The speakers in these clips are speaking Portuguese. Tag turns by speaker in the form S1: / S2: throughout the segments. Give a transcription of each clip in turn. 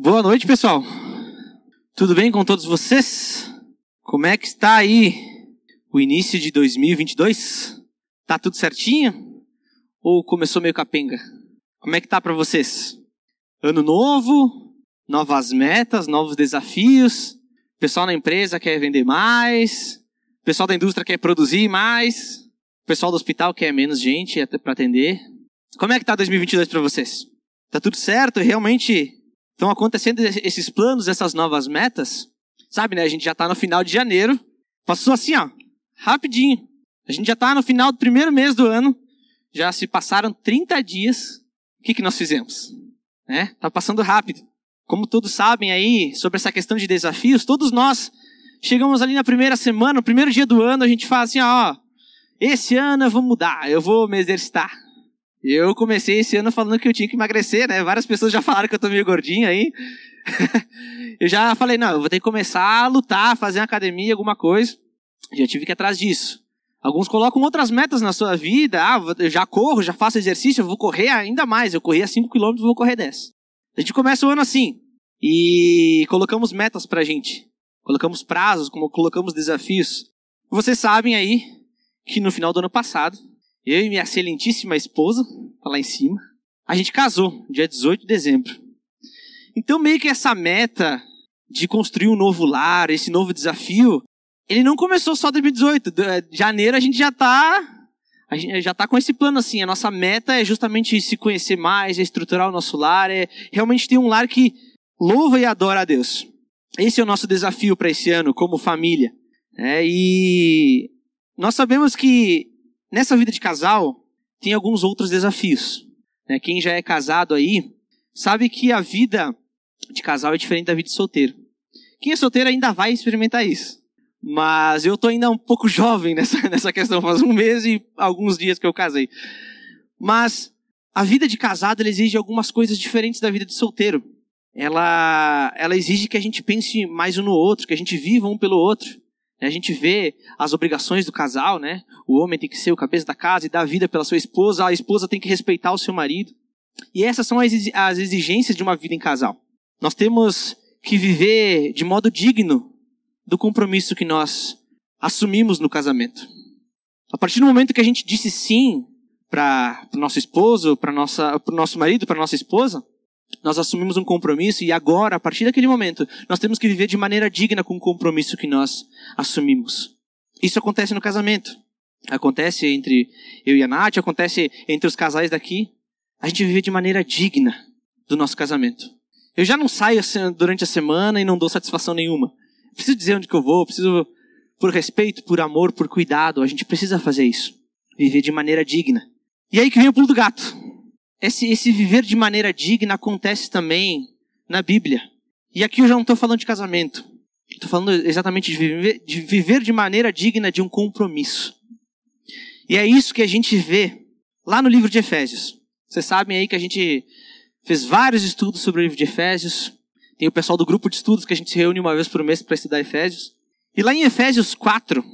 S1: Boa noite, pessoal. Tudo bem com todos vocês? Como é que está aí o início de 2022? Tá tudo certinho? Ou começou meio capenga? Como é que tá para vocês? Ano novo, novas metas, novos desafios. Pessoal na empresa quer vender mais. Pessoal da indústria quer produzir mais. Pessoal do hospital quer menos gente para atender. Como é que tá 2022 para vocês? Tá tudo certo? Realmente Estão acontecendo esses planos, essas novas metas. Sabe, né? A gente já está no final de janeiro. Passou assim, ó, rapidinho. A gente já está no final do primeiro mês do ano. Já se passaram 30 dias. O que, que nós fizemos? Né? Tá passando rápido. Como todos sabem aí, sobre essa questão de desafios, todos nós chegamos ali na primeira semana, no primeiro dia do ano, a gente fala assim, ó, esse ano eu vou mudar, eu vou me exercitar. Eu comecei esse ano falando que eu tinha que emagrecer, né? Várias pessoas já falaram que eu tô meio gordinho aí. eu já falei, não, eu vou ter que começar a lutar, fazer uma academia, alguma coisa. Já tive que ir atrás disso. Alguns colocam outras metas na sua vida. Ah, eu já corro, já faço exercício, eu vou correr ainda mais. Eu corri a 5 km, vou correr 10. A gente começa o ano assim. E colocamos metas pra gente. Colocamos prazos, colocamos desafios. Vocês sabem aí que no final do ano passado, eu e minha excelentíssima esposa, tá lá em cima, a gente casou, dia 18 de dezembro. Então, meio que essa meta de construir um novo lar, esse novo desafio, ele não começou só em 2018. De eh, janeiro a gente já tá. A gente já tá com esse plano assim. A nossa meta é justamente se conhecer mais, é estruturar o nosso lar, é realmente ter um lar que louva e adora a Deus. Esse é o nosso desafio para esse ano, como família. É, e nós sabemos que Nessa vida de casal, tem alguns outros desafios. Né? Quem já é casado aí, sabe que a vida de casal é diferente da vida de solteiro. Quem é solteiro ainda vai experimentar isso. Mas eu tô ainda um pouco jovem nessa, nessa questão, faz um mês e alguns dias que eu casei. Mas a vida de casado exige algumas coisas diferentes da vida de solteiro. Ela, ela exige que a gente pense mais um no outro, que a gente viva um pelo outro. A gente vê as obrigações do casal, né? O homem tem que ser o cabeça da casa e dar vida pela sua esposa, a esposa tem que respeitar o seu marido. E essas são as exigências de uma vida em casal. Nós temos que viver de modo digno do compromisso que nós assumimos no casamento. A partir do momento que a gente disse sim para o nosso esposo, para o nosso marido, para nossa esposa, nós assumimos um compromisso e agora, a partir daquele momento, nós temos que viver de maneira digna com o compromisso que nós assumimos. Isso acontece no casamento. Acontece entre eu e a Nath, acontece entre os casais daqui. A gente vive de maneira digna do nosso casamento. Eu já não saio durante a semana e não dou satisfação nenhuma. preciso dizer onde que eu vou, preciso, por respeito, por amor, por cuidado, a gente precisa fazer isso. Viver de maneira digna. E aí que vem o pulo do gato. Esse, esse viver de maneira digna acontece também na Bíblia. E aqui eu já não estou falando de casamento. Estou falando exatamente de viver, de viver de maneira digna de um compromisso. E é isso que a gente vê lá no livro de Efésios. Vocês sabem aí que a gente fez vários estudos sobre o livro de Efésios. Tem o pessoal do grupo de estudos que a gente se reúne uma vez por mês para estudar Efésios. E lá em Efésios 4,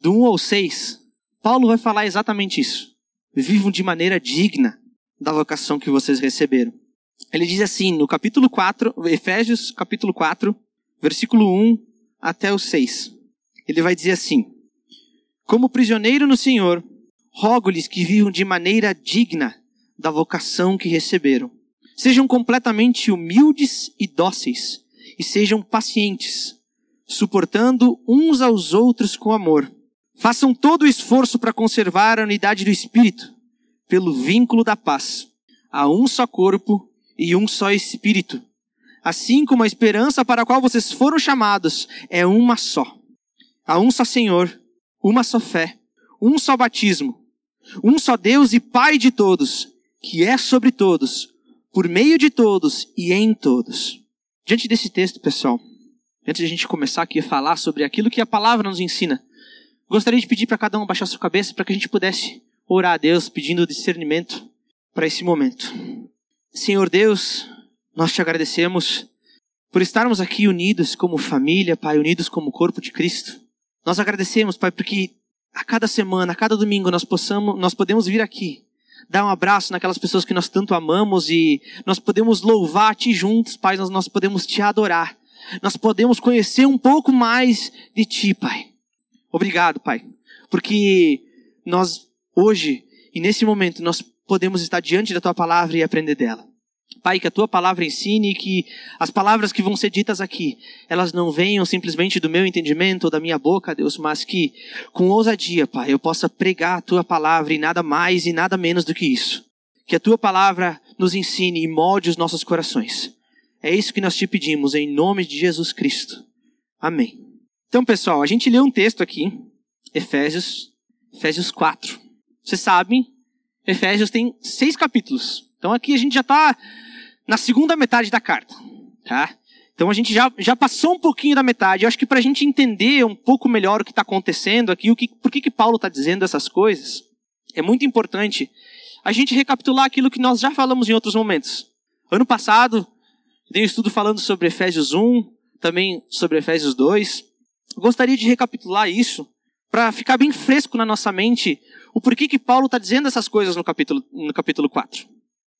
S1: do 1 ao 6, Paulo vai falar exatamente isso. Vivam de maneira digna da vocação que vocês receberam. Ele diz assim, no capítulo 4, Efésios capítulo 4, versículo 1 até o 6. Ele vai dizer assim: Como prisioneiro no Senhor, rogo-lhes que vivam de maneira digna da vocação que receberam. Sejam completamente humildes e dóceis, e sejam pacientes, suportando uns aos outros com amor. Façam todo o esforço para conservar a unidade do espírito pelo vínculo da paz. Há um só corpo e um só espírito. Assim como a esperança para a qual vocês foram chamados é uma só. Há um só Senhor, uma só fé, um só batismo, um só Deus e Pai de todos, que é sobre todos, por meio de todos e em todos. Diante desse texto, pessoal, antes de a gente começar aqui a falar sobre aquilo que a palavra nos ensina, gostaria de pedir para cada um baixar sua cabeça para que a gente pudesse orar a Deus pedindo discernimento para esse momento. Senhor Deus, nós te agradecemos por estarmos aqui unidos como família, Pai, unidos como corpo de Cristo. Nós agradecemos, Pai, porque a cada semana, a cada domingo nós possamos, nós podemos vir aqui dar um abraço naquelas pessoas que nós tanto amamos e nós podemos louvar Ti juntos, Pai, nós, nós podemos Te adorar. Nós podemos conhecer um pouco mais de Ti, Pai. Obrigado, Pai, porque nós hoje e nesse momento nós podemos estar diante da Tua palavra e aprender dela. Pai, que a tua palavra ensine que as palavras que vão ser ditas aqui, elas não venham simplesmente do meu entendimento ou da minha boca, Deus, mas que com ousadia, Pai, eu possa pregar a tua palavra e nada mais e nada menos do que isso. Que a tua palavra nos ensine e molde os nossos corações. É isso que nós te pedimos em nome de Jesus Cristo. Amém. Então, pessoal, a gente leu um texto aqui, Efésios, Efésios 4. Vocês sabem, Efésios tem seis capítulos. Então aqui a gente já está na segunda metade da carta, tá? Então a gente já, já passou um pouquinho da metade. Eu acho que para a gente entender um pouco melhor o que está acontecendo aqui, o que, por que, que Paulo está dizendo essas coisas, é muito importante a gente recapitular aquilo que nós já falamos em outros momentos. Ano passado, dei um estudo falando sobre Efésios 1, também sobre Efésios 2. Eu gostaria de recapitular isso para ficar bem fresco na nossa mente o porquê que Paulo está dizendo essas coisas no capítulo, no capítulo 4.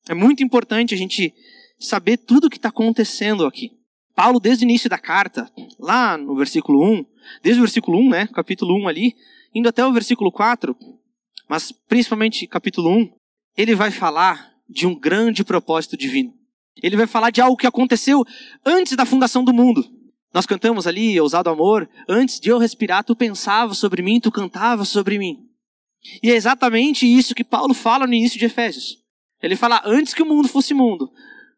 S1: É muito importante a gente saber tudo o que está acontecendo aqui. Paulo, desde o início da carta, lá no versículo 1, desde o versículo 1, né, capítulo 1 ali, indo até o versículo 4, mas principalmente capítulo 1, ele vai falar de um grande propósito divino. Ele vai falar de algo que aconteceu antes da fundação do mundo. Nós cantamos ali, ousado amor, antes de eu respirar, tu pensava sobre mim, tu cantava sobre mim. E é exatamente isso que Paulo fala no início de Efésios. Ele fala, antes que o mundo fosse mundo,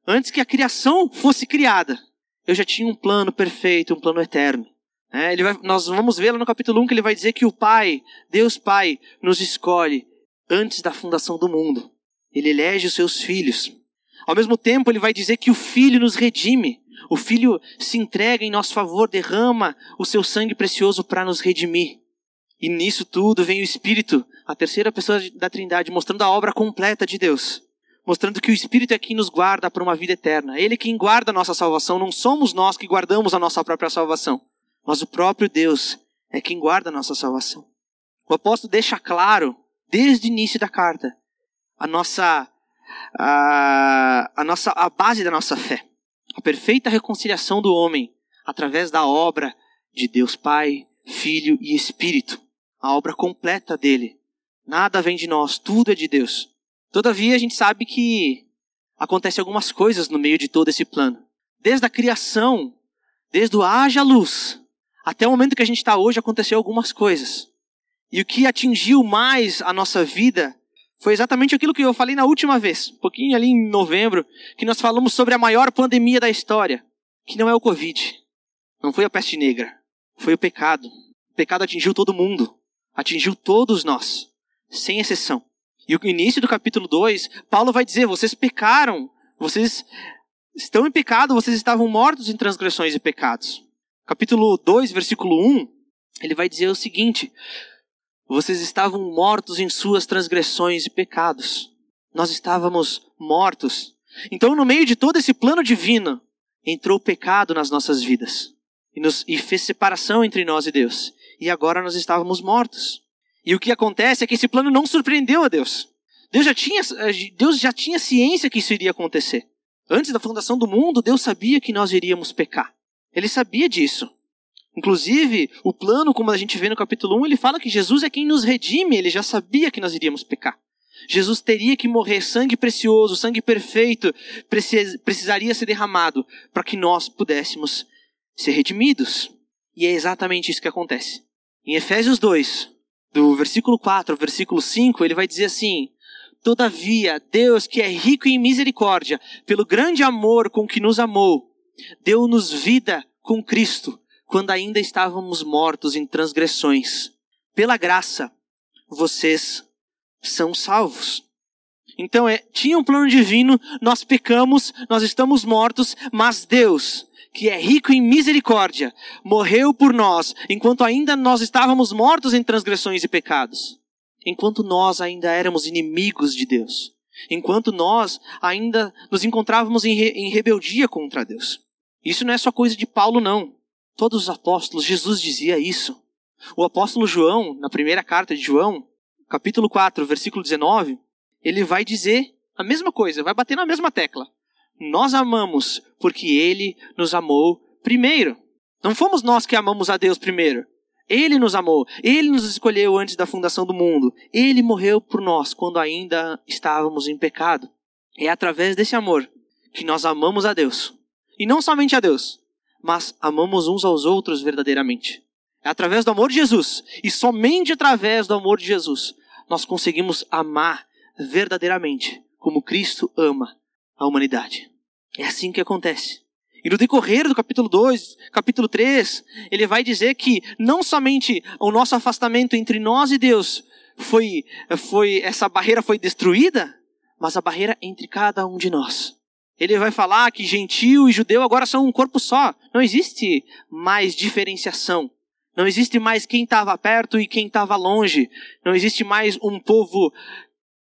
S1: antes que a criação fosse criada, eu já tinha um plano perfeito, um plano eterno. É, ele vai, nós vamos ver lá no capítulo 1 que ele vai dizer que o Pai, Deus Pai, nos escolhe antes da fundação do mundo. Ele elege os seus filhos. Ao mesmo tempo, ele vai dizer que o Filho nos redime. O Filho se entrega em nosso favor, derrama o seu sangue precioso para nos redimir. E nisso tudo vem o Espírito, a terceira pessoa da Trindade, mostrando a obra completa de Deus mostrando que o Espírito é quem nos guarda para uma vida eterna. Ele é quem guarda a nossa salvação, não somos nós que guardamos a nossa própria salvação, mas o próprio Deus é quem guarda a nossa salvação. O apóstolo deixa claro, desde o início da carta, a nossa a, a nossa a base da nossa fé, a perfeita reconciliação do homem através da obra de Deus Pai, Filho e Espírito, a obra completa dele. Nada vem de nós, tudo é de Deus. Todavia, a gente sabe que acontecem algumas coisas no meio de todo esse plano. Desde a criação, desde o haja luz, até o momento que a gente está hoje, aconteceu algumas coisas. E o que atingiu mais a nossa vida foi exatamente aquilo que eu falei na última vez, um pouquinho ali em novembro, que nós falamos sobre a maior pandemia da história, que não é o Covid, não foi a peste negra, foi o pecado. O pecado atingiu todo mundo, atingiu todos nós, sem exceção. E o início do capítulo 2, Paulo vai dizer: vocês pecaram, vocês estão em pecado, vocês estavam mortos em transgressões e pecados. Capítulo 2, versículo 1, ele vai dizer o seguinte: vocês estavam mortos em suas transgressões e pecados. Nós estávamos mortos. Então, no meio de todo esse plano divino, entrou o pecado nas nossas vidas e, nos, e fez separação entre nós e Deus. E agora nós estávamos mortos. E o que acontece é que esse plano não surpreendeu a Deus. Deus já tinha, Deus já tinha ciência que isso iria acontecer. Antes da fundação do mundo, Deus sabia que nós iríamos pecar. Ele sabia disso. Inclusive, o plano, como a gente vê no capítulo 1, ele fala que Jesus é quem nos redime, ele já sabia que nós iríamos pecar. Jesus teria que morrer, sangue precioso, sangue perfeito, precisaria ser derramado para que nós pudéssemos ser redimidos. E é exatamente isso que acontece. Em Efésios 2, do versículo 4 ao versículo 5, ele vai dizer assim: Todavia, Deus, que é rico em misericórdia, pelo grande amor com que nos amou, deu-nos vida com Cristo, quando ainda estávamos mortos em transgressões. Pela graça, vocês são salvos. Então, é, tinha um plano divino, nós pecamos, nós estamos mortos, mas Deus, que é rico em misericórdia, morreu por nós, enquanto ainda nós estávamos mortos em transgressões e pecados. Enquanto nós ainda éramos inimigos de Deus. Enquanto nós ainda nos encontrávamos em, re, em rebeldia contra Deus. Isso não é só coisa de Paulo, não. Todos os apóstolos, Jesus dizia isso. O apóstolo João, na primeira carta de João, capítulo 4, versículo 19, ele vai dizer a mesma coisa, vai bater na mesma tecla. Nós amamos porque ele nos amou primeiro. Não fomos nós que amamos a Deus primeiro. Ele nos amou, ele nos escolheu antes da fundação do mundo. Ele morreu por nós quando ainda estávamos em pecado. É através desse amor que nós amamos a Deus. E não somente a Deus, mas amamos uns aos outros verdadeiramente. É através do amor de Jesus, e somente através do amor de Jesus, nós conseguimos amar verdadeiramente, como Cristo ama a humanidade. É assim que acontece. E no decorrer do capítulo 2, capítulo 3, ele vai dizer que não somente o nosso afastamento entre nós e Deus foi, foi essa barreira foi destruída, mas a barreira entre cada um de nós. Ele vai falar que gentil e judeu agora são um corpo só. Não existe mais diferenciação. Não existe mais quem estava perto e quem estava longe. Não existe mais um povo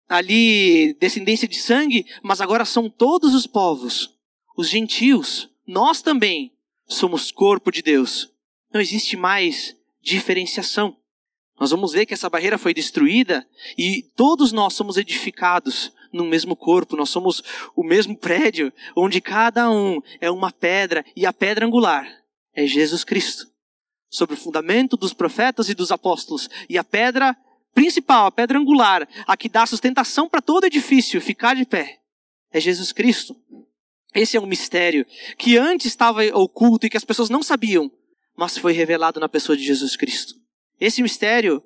S1: ali, descendência de sangue, mas agora são todos os povos. Os gentios, nós também somos corpo de Deus. Não existe mais diferenciação. Nós vamos ver que essa barreira foi destruída e todos nós somos edificados no mesmo corpo, nós somos o mesmo prédio, onde cada um é uma pedra e a pedra angular é Jesus Cristo. Sobre o fundamento dos profetas e dos apóstolos. E a pedra principal, a pedra angular, a que dá sustentação para todo edifício ficar de pé, é Jesus Cristo. Esse é um mistério que antes estava oculto e que as pessoas não sabiam, mas foi revelado na pessoa de Jesus Cristo. Esse mistério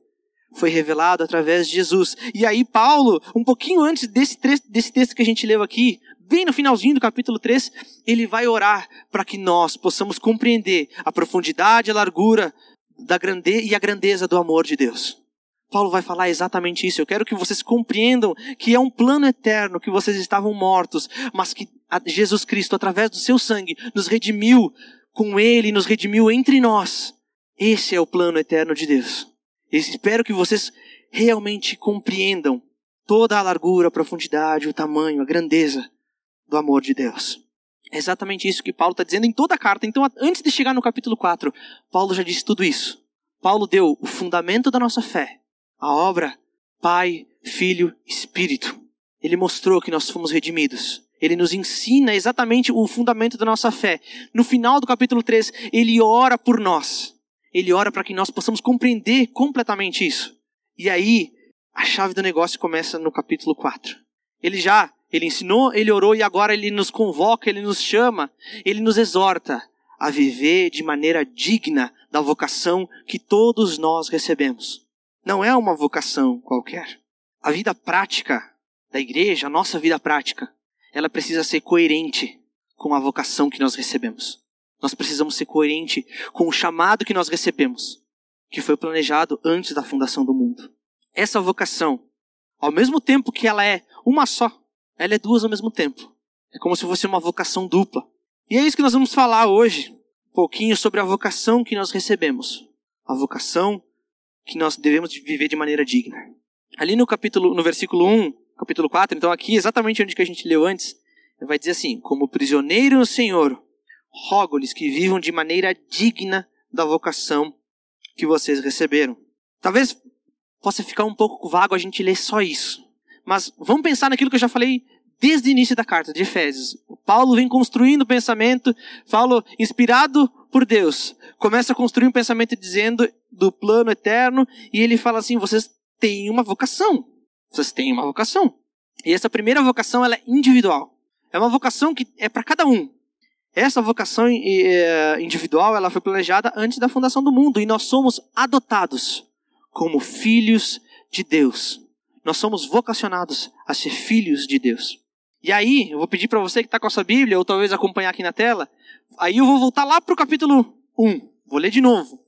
S1: foi revelado através de Jesus. E aí, Paulo, um pouquinho antes desse, desse texto que a gente leu aqui, bem no finalzinho do capítulo 3, ele vai orar para que nós possamos compreender a profundidade, a largura da grande e a grandeza do amor de Deus. Paulo vai falar exatamente isso. Eu quero que vocês compreendam que é um plano eterno, que vocês estavam mortos, mas que Jesus Cristo, através do seu sangue, nos redimiu com Ele, nos redimiu entre nós. Esse é o plano eterno de Deus. Espero que vocês realmente compreendam toda a largura, a profundidade, o tamanho, a grandeza do amor de Deus. É exatamente isso que Paulo está dizendo em toda a carta. Então, antes de chegar no capítulo 4, Paulo já disse tudo isso. Paulo deu o fundamento da nossa fé a obra Pai, Filho, Espírito. Ele mostrou que nós fomos redimidos. Ele nos ensina exatamente o fundamento da nossa fé. No final do capítulo 3, ele ora por nós. Ele ora para que nós possamos compreender completamente isso. E aí, a chave do negócio começa no capítulo 4. Ele já, ele ensinou, ele orou e agora ele nos convoca, ele nos chama, ele nos exorta a viver de maneira digna da vocação que todos nós recebemos não é uma vocação qualquer. A vida prática da igreja, a nossa vida prática, ela precisa ser coerente com a vocação que nós recebemos. Nós precisamos ser coerente com o chamado que nós recebemos, que foi planejado antes da fundação do mundo. Essa vocação, ao mesmo tempo que ela é uma só, ela é duas ao mesmo tempo. É como se fosse uma vocação dupla. E é isso que nós vamos falar hoje, um pouquinho sobre a vocação que nós recebemos. A vocação que nós devemos viver de maneira digna. Ali no capítulo, no versículo 1, capítulo 4, então aqui exatamente onde que a gente leu antes, vai dizer assim: Como prisioneiro no Senhor, rogo-lhes que vivam de maneira digna da vocação que vocês receberam. Talvez possa ficar um pouco vago a gente ler só isso. Mas vamos pensar naquilo que eu já falei desde o início da carta de Efésios. O Paulo vem construindo o pensamento, Paulo, inspirado por Deus, começa a construir um pensamento dizendo do plano eterno, e ele fala assim: vocês têm uma vocação. Vocês têm uma vocação. E essa primeira vocação ela é individual. É uma vocação que é para cada um. Essa vocação eh, individual ela foi planejada antes da fundação do mundo e nós somos adotados como filhos de Deus. Nós somos vocacionados a ser filhos de Deus. E aí, eu vou pedir para você que está com a sua Bíblia, ou talvez acompanhar aqui na tela, aí eu vou voltar lá para o capítulo 1. Vou ler de novo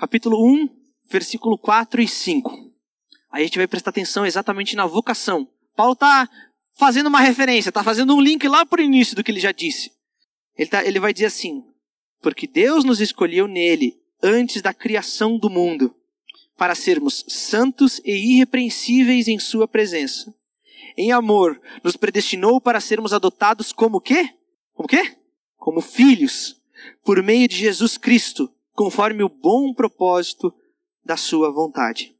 S1: capítulo 1, versículo 4 e 5. Aí a gente vai prestar atenção exatamente na vocação. Paulo está fazendo uma referência, está fazendo um link lá para o início do que ele já disse. Ele, tá, ele vai dizer assim: Porque Deus nos escolheu nele antes da criação do mundo, para sermos santos e irrepreensíveis em Sua presença. Em amor, nos predestinou para sermos adotados como quê? Como quê? Como filhos, por meio de Jesus Cristo conforme o bom propósito da sua vontade.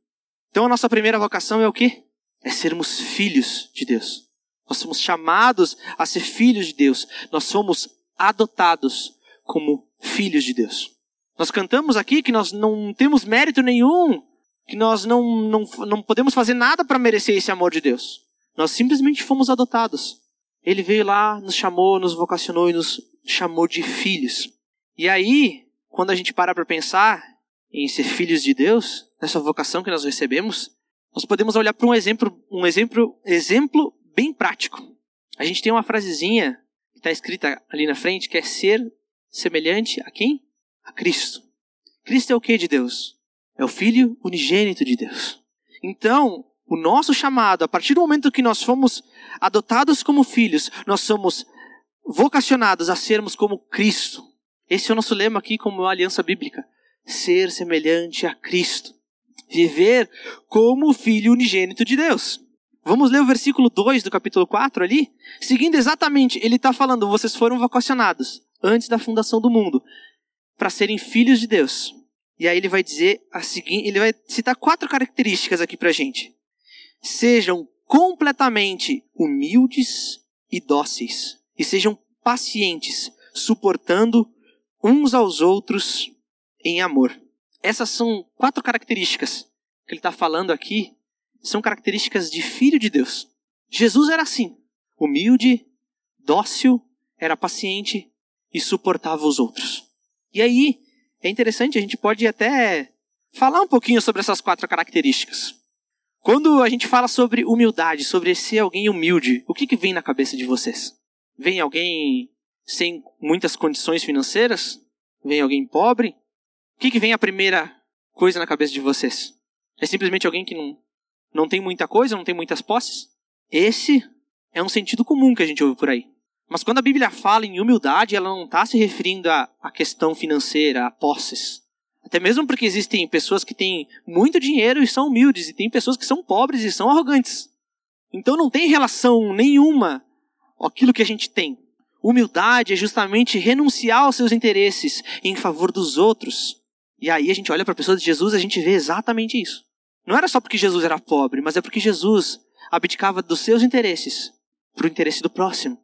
S1: Então a nossa primeira vocação é o quê? é sermos filhos de Deus. Nós somos chamados a ser filhos de Deus. Nós somos adotados como filhos de Deus. Nós cantamos aqui que nós não temos mérito nenhum, que nós não, não, não podemos fazer nada para merecer esse amor de Deus. Nós simplesmente fomos adotados. Ele veio lá, nos chamou, nos vocacionou e nos chamou de filhos. E aí, quando a gente para para pensar em ser filhos de Deus, nessa vocação que nós recebemos, nós podemos olhar para um exemplo, um exemplo, exemplo bem prático. A gente tem uma frasezinha está escrita ali na frente que é ser semelhante a quem? A Cristo. Cristo é o que de Deus? É o Filho unigênito de Deus. Então, o nosso chamado, a partir do momento que nós fomos adotados como filhos, nós somos vocacionados a sermos como Cristo. Esse é o nosso lema aqui como aliança bíblica. Ser semelhante a Cristo. Viver como filho unigênito de Deus. Vamos ler o versículo 2 do capítulo 4 ali? Seguindo exatamente, ele está falando: vocês foram vocacionados antes da fundação do mundo para serem filhos de Deus. E aí ele vai dizer a seguinte, ele vai citar quatro características aqui para gente. Sejam completamente humildes e dóceis e sejam pacientes, suportando uns aos outros em amor. Essas são quatro características que ele está falando aqui, são características de filho de Deus. Jesus era assim, humilde, dócil, era paciente e suportava os outros. E aí, é interessante, a gente pode até falar um pouquinho sobre essas quatro características. Quando a gente fala sobre humildade, sobre ser alguém humilde, o que, que vem na cabeça de vocês? Vem alguém sem muitas condições financeiras? Vem alguém pobre? O que, que vem a primeira coisa na cabeça de vocês? É simplesmente alguém que não, não tem muita coisa, não tem muitas posses? Esse é um sentido comum que a gente ouve por aí. Mas quando a Bíblia fala em humildade, ela não está se referindo à, questão financeira, a posses. Até mesmo porque existem pessoas que têm muito dinheiro e são humildes, e tem pessoas que são pobres e são arrogantes. Então não tem relação nenhuma aquilo que a gente tem. Humildade é justamente renunciar aos seus interesses em favor dos outros. E aí a gente olha para a pessoa de Jesus e a gente vê exatamente isso. Não era só porque Jesus era pobre, mas é porque Jesus abdicava dos seus interesses para o interesse do próximo.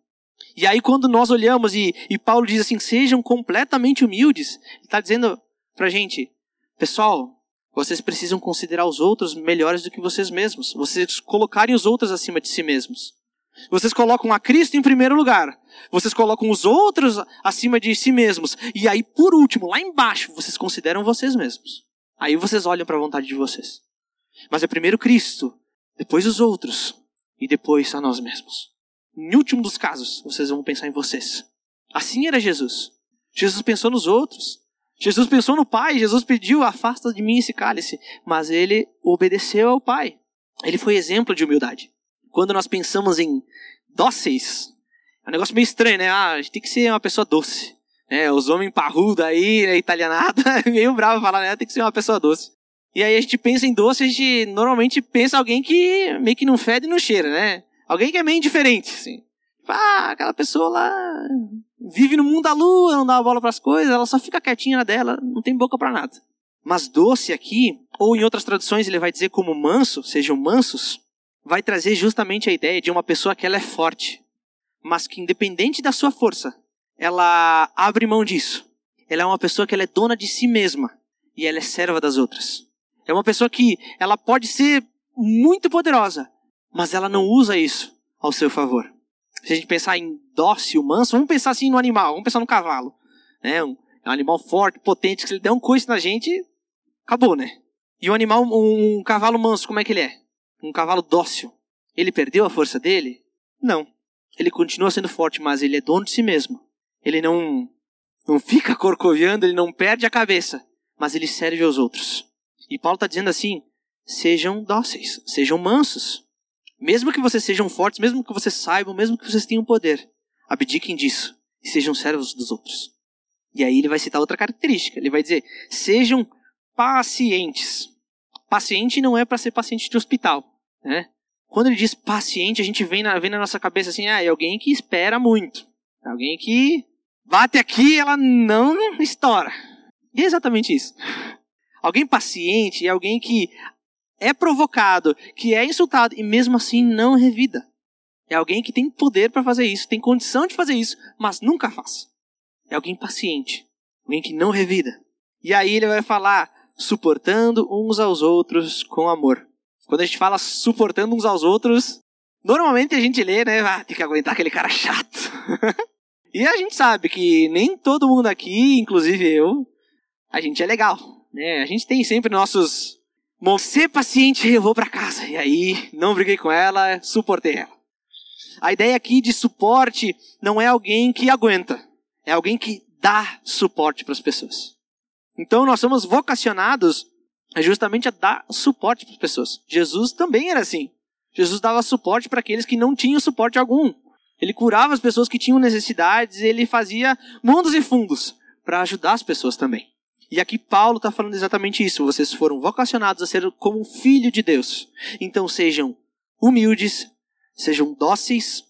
S1: E aí quando nós olhamos e, e Paulo diz assim, sejam completamente humildes, ele está dizendo para a gente, pessoal, vocês precisam considerar os outros melhores do que vocês mesmos. Vocês colocarem os outros acima de si mesmos. Vocês colocam a Cristo em primeiro lugar. Vocês colocam os outros acima de si mesmos. E aí, por último, lá embaixo, vocês consideram vocês mesmos. Aí vocês olham para a vontade de vocês. Mas é primeiro Cristo, depois os outros e depois a nós mesmos. Em último dos casos, vocês vão pensar em vocês. Assim era Jesus. Jesus pensou nos outros. Jesus pensou no Pai. Jesus pediu: afasta de mim esse cálice. Mas ele obedeceu ao Pai. Ele foi exemplo de humildade quando nós pensamos em dóceis, é um negócio meio estranho, né? Ah, a gente tem que ser uma pessoa doce. É, os homens parrudos aí, né, italianada, meio bravo falar, né? Tem que ser uma pessoa doce. E aí a gente pensa em doce, a gente normalmente pensa alguém que meio que não fede e não cheira, né? Alguém que é meio indiferente, assim. Ah, aquela pessoa lá vive no mundo da lua, não dá bola para as coisas, ela só fica quietinha dela, não tem boca para nada. Mas doce aqui, ou em outras traduções ele vai dizer como manso, sejam mansos, vai trazer justamente a ideia de uma pessoa que ela é forte, mas que independente da sua força, ela abre mão disso. Ela é uma pessoa que ela é dona de si mesma e ela é serva das outras. É uma pessoa que ela pode ser muito poderosa, mas ela não usa isso ao seu favor. Se a gente pensar em dócil, manso, vamos pensar assim no animal, vamos pensar no cavalo. Né? Um, um animal forte, potente, que se ele der um coice na gente, acabou, né? E um animal, um, um cavalo manso, como é que ele é? um cavalo dócil, ele perdeu a força dele? Não. Ele continua sendo forte, mas ele é dono de si mesmo. Ele não, não fica corcoviando, ele não perde a cabeça, mas ele serve aos outros. E Paulo está dizendo assim: sejam dóceis, sejam mansos. Mesmo que vocês sejam fortes, mesmo que vocês saibam, mesmo que vocês tenham poder, abdiquem disso e sejam servos dos outros. E aí ele vai citar outra característica. Ele vai dizer: sejam pacientes. Paciente não é para ser paciente de hospital, né? Quando ele diz paciente, a gente vem na, vem na nossa cabeça assim, ah, é alguém que espera muito. É alguém que bate aqui e ela não estoura. E é exatamente isso. Alguém paciente é alguém que é provocado, que é insultado e mesmo assim não revida. É alguém que tem poder para fazer isso, tem condição de fazer isso, mas nunca faz. É alguém paciente, alguém que não revida. E aí ele vai falar suportando uns aos outros com amor. Quando a gente fala suportando uns aos outros, normalmente a gente lê, né? Ah, tem que aguentar aquele cara chato. e a gente sabe que nem todo mundo aqui, inclusive eu, a gente é legal, né? A gente tem sempre nossos Bom, ser paciente, eu vou para casa. E aí, não briguei com ela, suportei ela. A ideia aqui de suporte não é alguém que aguenta, é alguém que dá suporte para as pessoas. Então nós somos vocacionados justamente a dar suporte para as pessoas. Jesus também era assim. Jesus dava suporte para aqueles que não tinham suporte algum. Ele curava as pessoas que tinham necessidades, ele fazia mundos e fundos para ajudar as pessoas também. E aqui Paulo está falando exatamente isso. Vocês foram vocacionados a ser como filho de Deus. Então sejam humildes, sejam dóceis,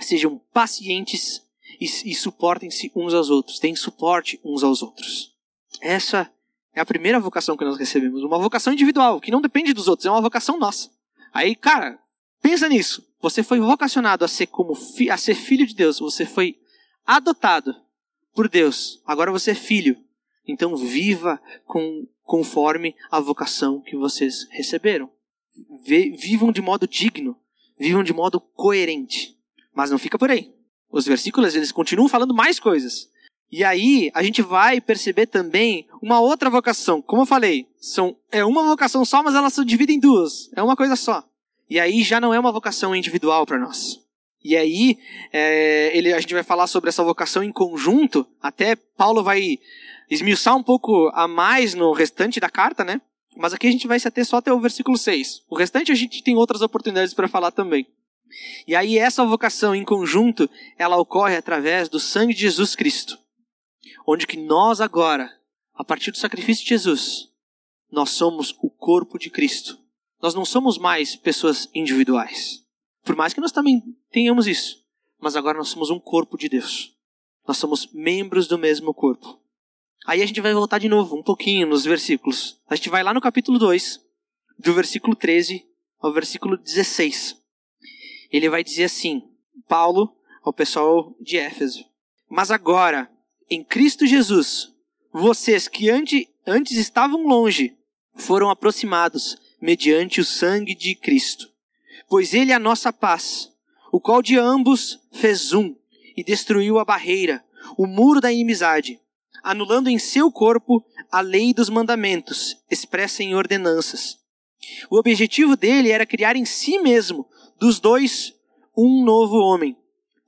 S1: sejam pacientes e, e suportem-se uns aos outros. Deem suporte uns aos outros. Essa é a primeira vocação que nós recebemos. Uma vocação individual, que não depende dos outros, é uma vocação nossa. Aí, cara, pensa nisso. Você foi vocacionado a ser como a ser filho de Deus. Você foi adotado por Deus. Agora você é filho. Então viva com, conforme a vocação que vocês receberam. Vivam de modo digno, vivam de modo coerente. Mas não fica por aí. Os versículos eles continuam falando mais coisas. E aí a gente vai perceber também uma outra vocação. Como eu falei, são, é uma vocação só, mas elas se dividem em duas. É uma coisa só. E aí já não é uma vocação individual para nós. E aí é, ele, a gente vai falar sobre essa vocação em conjunto. Até Paulo vai esmiuçar um pouco a mais no restante da carta, né? Mas aqui a gente vai se ater só até o versículo 6. O restante a gente tem outras oportunidades para falar também. E aí essa vocação em conjunto, ela ocorre através do sangue de Jesus Cristo. Onde que nós agora, a partir do sacrifício de Jesus, nós somos o corpo de Cristo. Nós não somos mais pessoas individuais. Por mais que nós também tenhamos isso. Mas agora nós somos um corpo de Deus. Nós somos membros do mesmo corpo. Aí a gente vai voltar de novo, um pouquinho nos versículos. A gente vai lá no capítulo 2, do versículo 13 ao versículo 16. Ele vai dizer assim: Paulo ao pessoal de Éfeso. Mas agora, em Cristo Jesus, vocês que antes, antes estavam longe, foram aproximados mediante o sangue de Cristo. Pois ele é a nossa paz, o qual de ambos fez um e destruiu a barreira, o muro da inimizade anulando em seu corpo a lei dos mandamentos, expressa em ordenanças. O objetivo dele era criar em si mesmo, dos dois, um novo homem,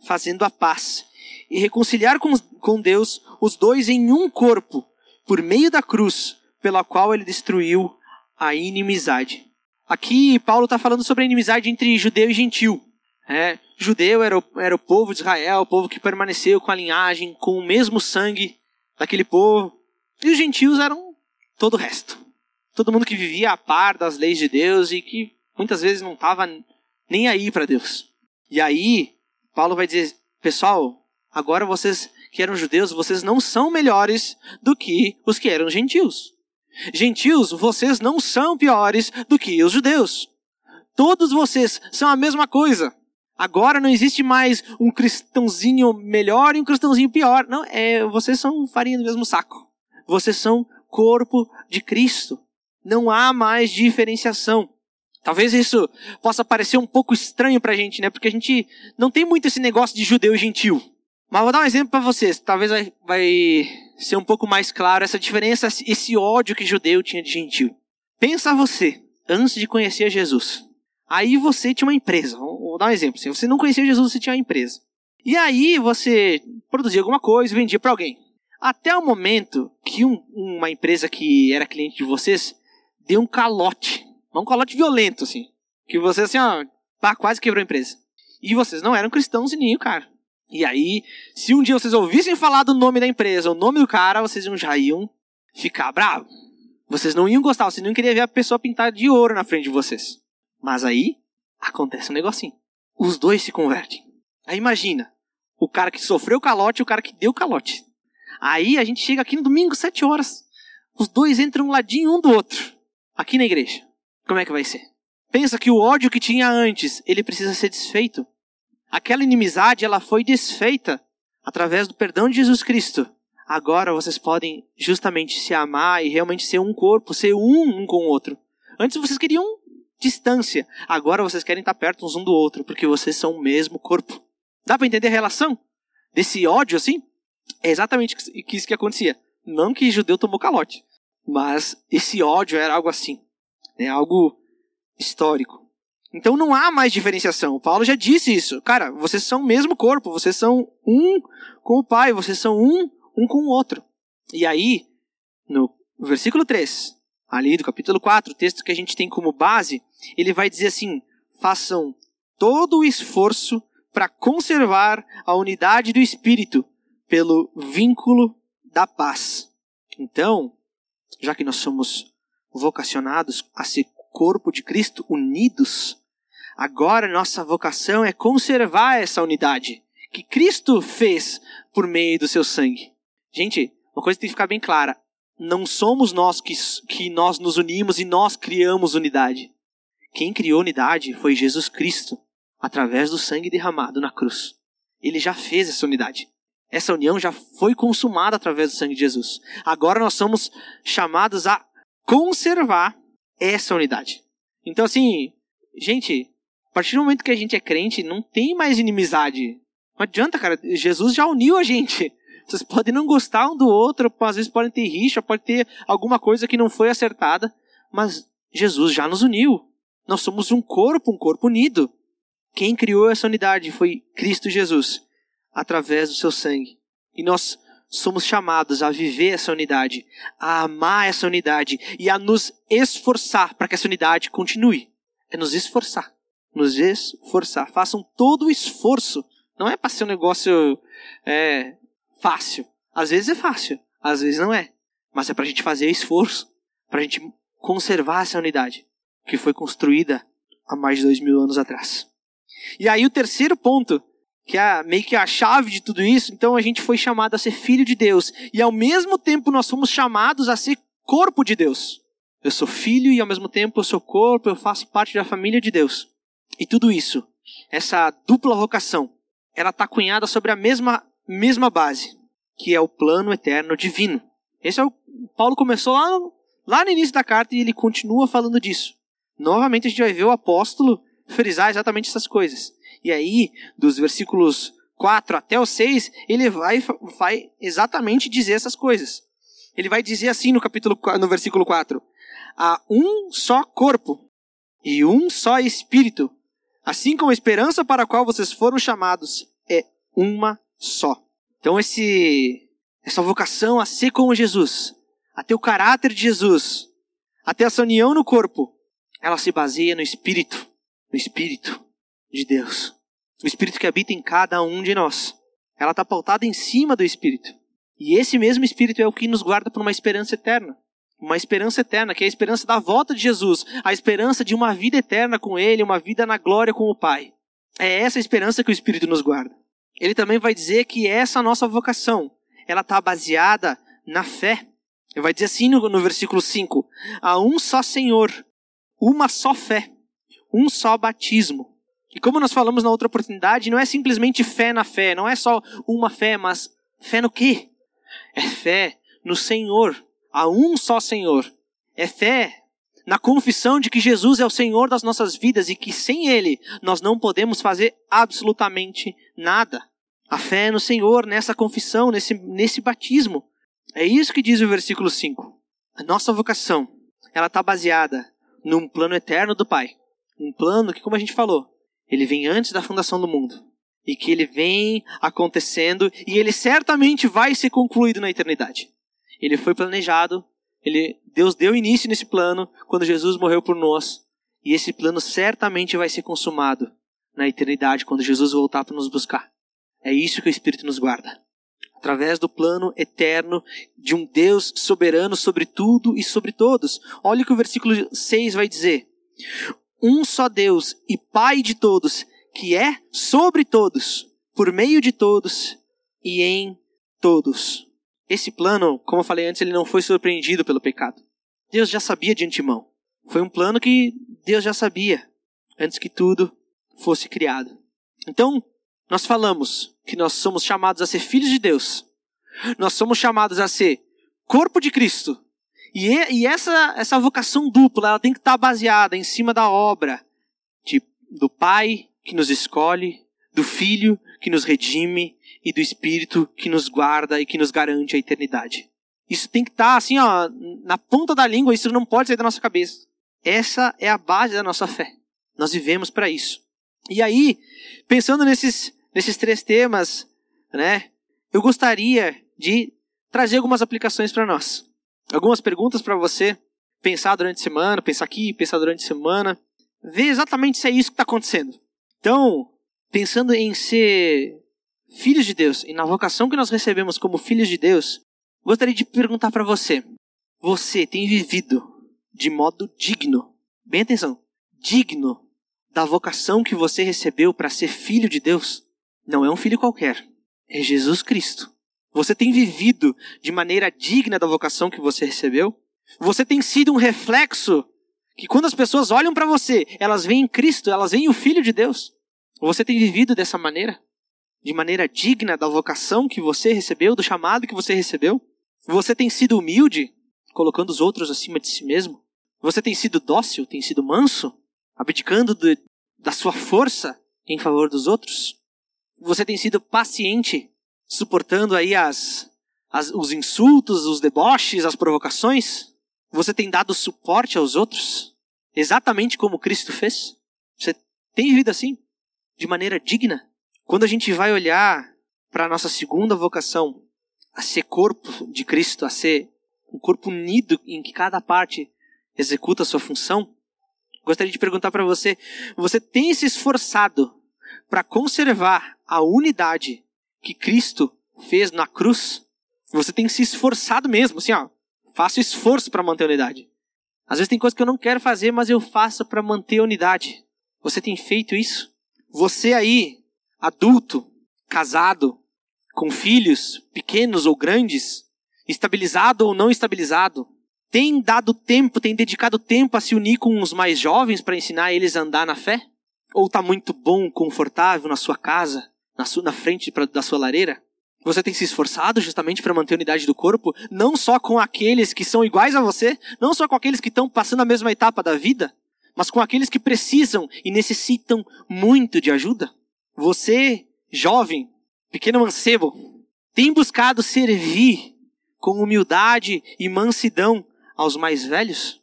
S1: fazendo a paz, e reconciliar com, com Deus os dois em um corpo, por meio da cruz, pela qual ele destruiu a inimizade. Aqui Paulo está falando sobre a inimizade entre judeu e gentil. É, judeu era o, era o povo de Israel, o povo que permaneceu com a linhagem, com o mesmo sangue daquele povo. E os gentios eram todo o resto. Todo mundo que vivia a par das leis de Deus e que muitas vezes não estava nem aí para Deus. E aí, Paulo vai dizer: pessoal, agora vocês que eram judeus, vocês não são melhores do que os que eram gentios. Gentios, vocês não são piores do que os judeus. Todos vocês são a mesma coisa. Agora não existe mais um cristãozinho melhor e um cristãozinho pior. Não, é, vocês são farinha do mesmo saco. Vocês são corpo de Cristo. Não há mais diferenciação. Talvez isso possa parecer um pouco estranho pra gente, né? Porque a gente não tem muito esse negócio de judeu e gentil. Mas vou dar um exemplo para vocês. Talvez vai, vai ser um pouco mais claro essa diferença, esse ódio que judeu tinha de gentil. Pensa você, antes de conhecer Jesus. Aí você tinha uma empresa. Dar um exemplo. Se você não conhecia Jesus, você tinha uma empresa. E aí você produzia alguma coisa e vendia para alguém. Até o momento que um, uma empresa que era cliente de vocês deu um calote. Um calote violento, assim. Que você, assim, ó, pá, quase quebrou a empresa. E vocês não eram cristãos nem o cara. E aí, se um dia vocês ouvissem falar do nome da empresa, o nome do cara, vocês já iam ficar bravos. Vocês não iam gostar, vocês não queriam ver a pessoa pintada de ouro na frente de vocês. Mas aí acontece um negocinho. Os dois se convertem. Aí imagina, o cara que sofreu calote e o cara que deu calote. Aí a gente chega aqui no domingo, sete horas. Os dois entram um ladinho um do outro. Aqui na igreja. como é que vai ser? Pensa que o ódio que tinha antes, ele precisa ser desfeito. Aquela inimizade, ela foi desfeita através do perdão de Jesus Cristo. Agora vocês podem justamente se amar e realmente ser um corpo, ser um um com o outro. Antes vocês queriam distância, agora vocês querem estar perto uns um do outro, porque vocês são o mesmo corpo. Dá para entender a relação desse ódio assim? É exatamente isso que acontecia. Não que judeu tomou calote, mas esse ódio era algo assim. É algo histórico. Então não há mais diferenciação. Paulo já disse isso. Cara, vocês são o mesmo corpo, vocês são um com o Pai, vocês são um, um com o outro. E aí, no versículo 3, ali do capítulo 4, o texto que a gente tem como base, ele vai dizer assim: façam todo o esforço para conservar a unidade do espírito pelo vínculo da paz. Então, já que nós somos vocacionados a ser corpo de Cristo unidos, agora nossa vocação é conservar essa unidade que Cristo fez por meio do seu sangue. Gente, uma coisa tem que ficar bem clara: não somos nós que, que nós nos unimos e nós criamos unidade. Quem criou unidade foi Jesus Cristo, através do sangue derramado na cruz. Ele já fez essa unidade. Essa união já foi consumada através do sangue de Jesus. Agora nós somos chamados a conservar essa unidade. Então, assim, gente, a partir do momento que a gente é crente, não tem mais inimizade. Não adianta, cara. Jesus já uniu a gente. Vocês podem não gostar um do outro, às vezes podem ter rixa, pode ter alguma coisa que não foi acertada, mas Jesus já nos uniu. Nós somos um corpo, um corpo unido. Quem criou essa unidade foi Cristo Jesus através do seu sangue. E nós somos chamados a viver essa unidade, a amar essa unidade e a nos esforçar para que essa unidade continue. É nos esforçar. Nos esforçar. Façam todo o esforço. Não é para ser um negócio é, fácil. Às vezes é fácil, às vezes não é. Mas é para a gente fazer esforço, para a gente conservar essa unidade que foi construída há mais de dois mil anos atrás. E aí o terceiro ponto que é meio que a chave de tudo isso, então a gente foi chamado a ser filho de Deus. E ao mesmo tempo nós fomos chamados a ser corpo de Deus. Eu sou filho e ao mesmo tempo eu sou corpo, eu faço parte da família de Deus. E tudo isso, essa dupla vocação, ela está cunhada sobre a mesma, mesma base, que é o plano eterno divino. Esse é o Paulo começou lá lá no início da carta e ele continua falando disso. Novamente a gente vai ver o apóstolo frisar exatamente essas coisas. E aí, dos versículos 4 até o 6, ele vai, vai exatamente dizer essas coisas. Ele vai dizer assim no capítulo no versículo 4: Há um só corpo e um só espírito, assim como a esperança para a qual vocês foram chamados é uma só. Então esse essa vocação a ser como Jesus, a ter o caráter de Jesus, a ter essa união no corpo, ela se baseia no espírito, no espírito de Deus. O Espírito que habita em cada um de nós. Ela está pautada em cima do Espírito. E esse mesmo Espírito é o que nos guarda por uma esperança eterna. Uma esperança eterna, que é a esperança da volta de Jesus, a esperança de uma vida eterna com Ele, uma vida na glória com o Pai. É essa esperança que o Espírito nos guarda. Ele também vai dizer que essa nossa vocação, ela está baseada na fé. Ele vai dizer assim no, no versículo 5: Há um só Senhor, uma só fé, um só batismo e como nós falamos na outra oportunidade, não é simplesmente fé na fé, não é só uma fé, mas fé no quê? É fé no Senhor, a um só Senhor. É fé na confissão de que Jesus é o Senhor das nossas vidas e que sem Ele nós não podemos fazer absolutamente nada. A fé no Senhor, nessa confissão, nesse, nesse batismo. É isso que diz o versículo 5. A nossa vocação, ela está baseada num plano eterno do Pai. Um plano que, como a gente falou, ele vem antes da fundação do mundo. E que ele vem acontecendo e ele certamente vai ser concluído na eternidade. Ele foi planejado, ele, Deus deu início nesse plano quando Jesus morreu por nós. E esse plano certamente vai ser consumado na eternidade quando Jesus voltar para nos buscar. É isso que o Espírito nos guarda. Através do plano eterno de um Deus soberano sobre tudo e sobre todos. Olha o que o versículo 6 vai dizer um só Deus e Pai de todos, que é sobre todos, por meio de todos e em todos. Esse plano, como eu falei antes, ele não foi surpreendido pelo pecado. Deus já sabia de antemão. Foi um plano que Deus já sabia antes que tudo fosse criado. Então, nós falamos que nós somos chamados a ser filhos de Deus. Nós somos chamados a ser corpo de Cristo. E, e essa, essa vocação dupla, ela tem que estar baseada em cima da obra de, do Pai que nos escolhe, do Filho que nos redime e do Espírito que nos guarda e que nos garante a eternidade. Isso tem que estar assim, ó, na ponta da língua, isso não pode sair da nossa cabeça. Essa é a base da nossa fé. Nós vivemos para isso. E aí, pensando nesses, nesses três temas, né, eu gostaria de trazer algumas aplicações para nós. Algumas perguntas para você pensar durante a semana, pensar aqui, pensar durante a semana, ver exatamente se é isso que está acontecendo. Então, pensando em ser filhos de Deus e na vocação que nós recebemos como filhos de Deus, gostaria de perguntar para você: você tem vivido de modo digno? Bem atenção, digno da vocação que você recebeu para ser filho de Deus? Não é um filho qualquer, é Jesus Cristo. Você tem vivido de maneira digna da vocação que você recebeu? Você tem sido um reflexo que quando as pessoas olham para você, elas veem Cristo, elas veem o Filho de Deus. Você tem vivido dessa maneira? De maneira digna da vocação que você recebeu, do chamado que você recebeu? Você tem sido humilde, colocando os outros acima de si mesmo? Você tem sido dócil, tem sido manso, abdicando de, da sua força em favor dos outros? Você tem sido paciente, suportando aí as, as, os insultos, os deboches, as provocações? Você tem dado suporte aos outros? Exatamente como Cristo fez? Você tem vivido assim? De maneira digna? Quando a gente vai olhar para a nossa segunda vocação, a ser corpo de Cristo, a ser um corpo unido em que cada parte executa a sua função, gostaria de perguntar para você: você tem se esforçado para conservar a unidade que Cristo fez na cruz? Você tem se esforçado mesmo, assim, ó, faço esforço para manter a unidade. Às vezes tem coisas que eu não quero fazer, mas eu faço para manter a unidade. Você tem feito isso? Você aí, adulto, casado, com filhos, pequenos ou grandes, estabilizado ou não estabilizado, tem dado tempo, tem dedicado tempo a se unir com os mais jovens para ensinar eles a andar na fé? Ou está muito bom, confortável na sua casa, na, sua, na frente pra, da sua lareira? Você tem se esforçado justamente para manter a unidade do corpo, não só com aqueles que são iguais a você, não só com aqueles que estão passando a mesma etapa da vida, mas com aqueles que precisam e necessitam muito de ajuda? Você, jovem, pequeno mancebo, tem buscado servir com humildade e mansidão aos mais velhos?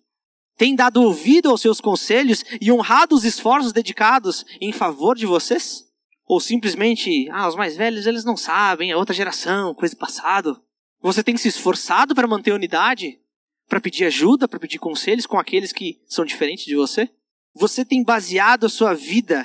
S1: Tem dado ouvido aos seus conselhos e honrado os esforços dedicados em favor de vocês? Ou simplesmente, ah, os mais velhos eles não sabem, é outra geração, coisa do passado. Você tem se esforçado para manter a unidade? Para pedir ajuda, para pedir conselhos com aqueles que são diferentes de você? Você tem baseado a sua vida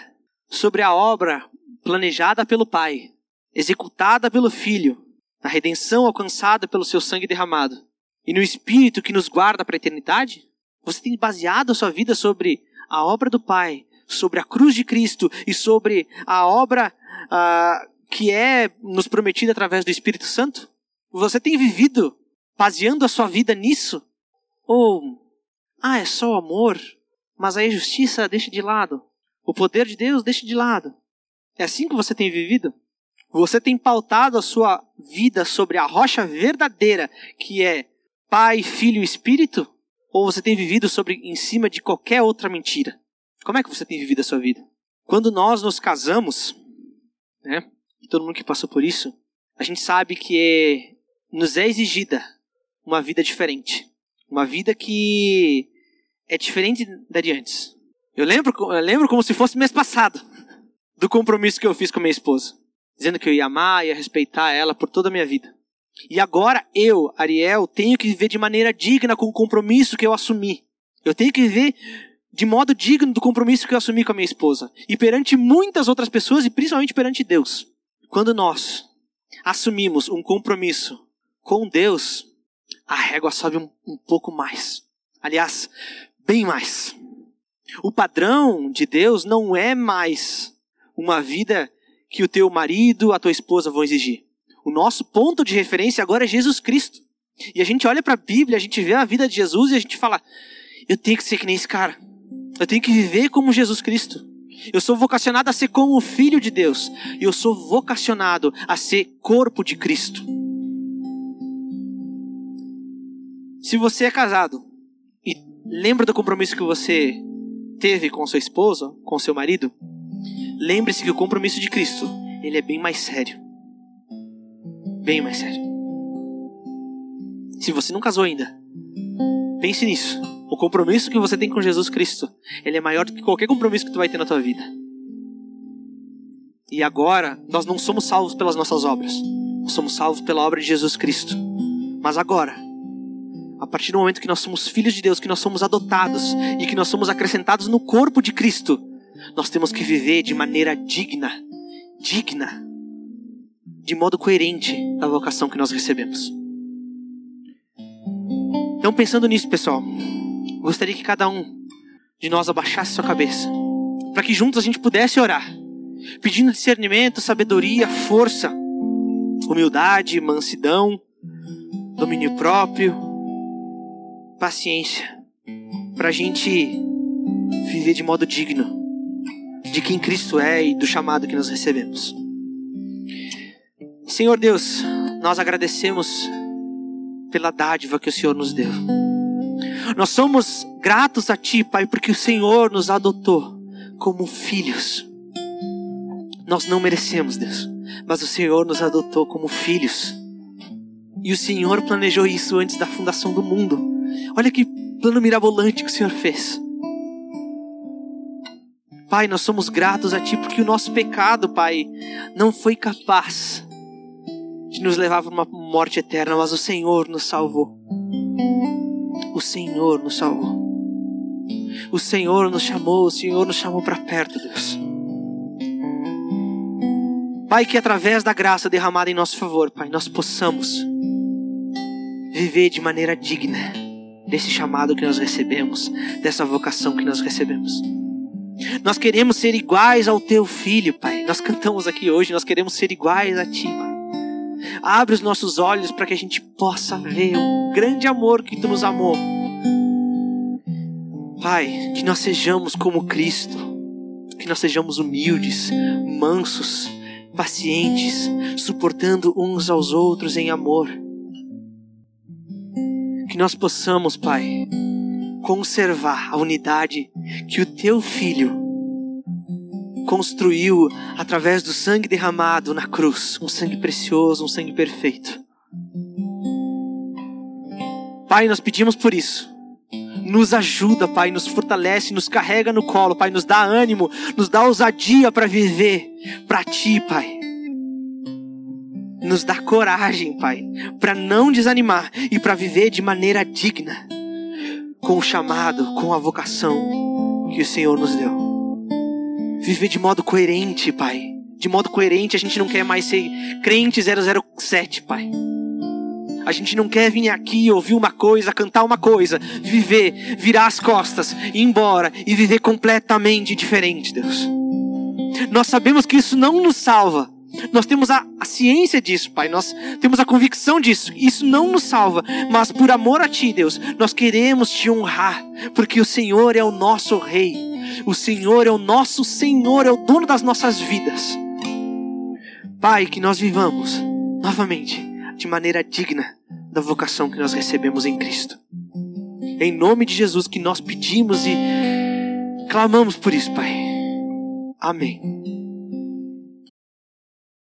S1: sobre a obra planejada pelo Pai, executada pelo Filho, na redenção alcançada pelo seu sangue derramado e no Espírito que nos guarda para a eternidade? Você tem baseado a sua vida sobre a obra do Pai, sobre a cruz de Cristo e sobre a obra uh, que é nos prometida através do Espírito Santo? Você tem vivido baseando a sua vida nisso? Ou, ah, é só o amor, mas aí a justiça deixa de lado, o poder de Deus deixa de lado. É assim que você tem vivido? Você tem pautado a sua vida sobre a rocha verdadeira, que é Pai, Filho e Espírito? Ou você tem vivido sobre em cima de qualquer outra mentira? Como é que você tem vivido a sua vida? Quando nós nos casamos, né? E todo mundo que passou por isso, a gente sabe que é, nos é exigida uma vida diferente. Uma vida que é diferente da de antes. Eu lembro, eu lembro como se fosse mês passado do compromisso que eu fiz com minha esposa, dizendo que eu ia amar, ia respeitar ela por toda a minha vida. E agora eu, Ariel, tenho que viver de maneira digna com o compromisso que eu assumi. Eu tenho que viver de modo digno do compromisso que eu assumi com a minha esposa. E perante muitas outras pessoas, e principalmente perante Deus. Quando nós assumimos um compromisso com Deus, a régua sobe um, um pouco mais. Aliás, bem mais. O padrão de Deus não é mais uma vida que o teu marido, a tua esposa vão exigir. O nosso ponto de referência agora é Jesus Cristo. E a gente olha para a Bíblia, a gente vê a vida de Jesus e a gente fala: Eu tenho que ser que nem esse cara. Eu tenho que viver como Jesus Cristo. Eu sou vocacionado a ser como o Filho de Deus. E eu sou vocacionado a ser corpo de Cristo. Se você é casado e lembra do compromisso que você teve com sua esposa, com seu marido, lembre-se que o compromisso de Cristo, ele é bem mais sério. Bem mais sério. Se você não casou ainda, pense nisso. O compromisso que você tem com Jesus Cristo, ele é maior do que qualquer compromisso que tu vai ter na tua vida. E agora, nós não somos salvos pelas nossas obras. Nós somos salvos pela obra de Jesus Cristo. Mas agora, a partir do momento que nós somos filhos de Deus, que nós somos adotados e que nós somos acrescentados no corpo de Cristo, nós temos que viver de maneira digna, digna, de modo coerente da vocação que nós recebemos. Então, pensando nisso, pessoal, gostaria que cada um de nós abaixasse sua cabeça, para que juntos a gente pudesse orar, pedindo discernimento, sabedoria, força, humildade, mansidão, domínio próprio paciência para a gente viver de modo digno de quem Cristo é e do chamado que nós recebemos. Senhor Deus, nós agradecemos pela dádiva que o Senhor nos deu. Nós somos gratos a Ti, Pai, porque o Senhor nos adotou como filhos. Nós não merecemos, Deus, mas o Senhor nos adotou como filhos. E o Senhor planejou isso antes da fundação do mundo. Olha que plano mirabolante que o Senhor fez. Pai, nós somos gratos a Ti porque o nosso pecado, Pai, não foi capaz de nos levar para uma morte eterna, mas o Senhor nos salvou. O Senhor nos salvou. O Senhor nos chamou, o Senhor nos chamou para perto, Deus. Pai, que através da graça derramada em nosso favor, Pai, nós possamos viver de maneira digna desse chamado que nós recebemos, dessa vocação que nós recebemos. Nós queremos ser iguais ao teu filho, Pai. Nós cantamos aqui hoje, nós queremos ser iguais a ti, Pai. Abre os nossos olhos para que a gente possa ver o grande amor que tu nos amou. Pai, que nós sejamos como Cristo, que nós sejamos humildes, mansos, pacientes, suportando uns aos outros em amor que nós possamos, Pai, conservar a unidade que o teu filho construiu através do sangue derramado na cruz, um sangue precioso, um sangue perfeito. Pai, nós pedimos por isso. Nos ajuda, Pai, nos fortalece, nos carrega no colo, Pai, nos dá ânimo, nos dá ousadia para viver para Ti, Pai nos dá coragem, Pai, para não desanimar e para viver de maneira digna, com o chamado, com a vocação que o Senhor nos deu. Viver de modo coerente, Pai. De modo coerente, a gente não quer mais ser crente 007, Pai. A gente não quer vir aqui ouvir uma coisa, cantar uma coisa, viver, virar as costas, ir embora e viver completamente diferente, Deus. Nós sabemos que isso não nos salva, nós temos a, a, ciência disso, Pai. Nós temos a convicção disso. Isso não nos salva, mas por amor a Ti, Deus, nós queremos Te honrar, porque o Senhor é o nosso Rei. O Senhor é o nosso Senhor, é o dono das nossas vidas. Pai, que nós vivamos novamente de maneira digna da vocação que nós recebemos em Cristo. Em nome de Jesus que nós pedimos e clamamos por isso, Pai. Amém.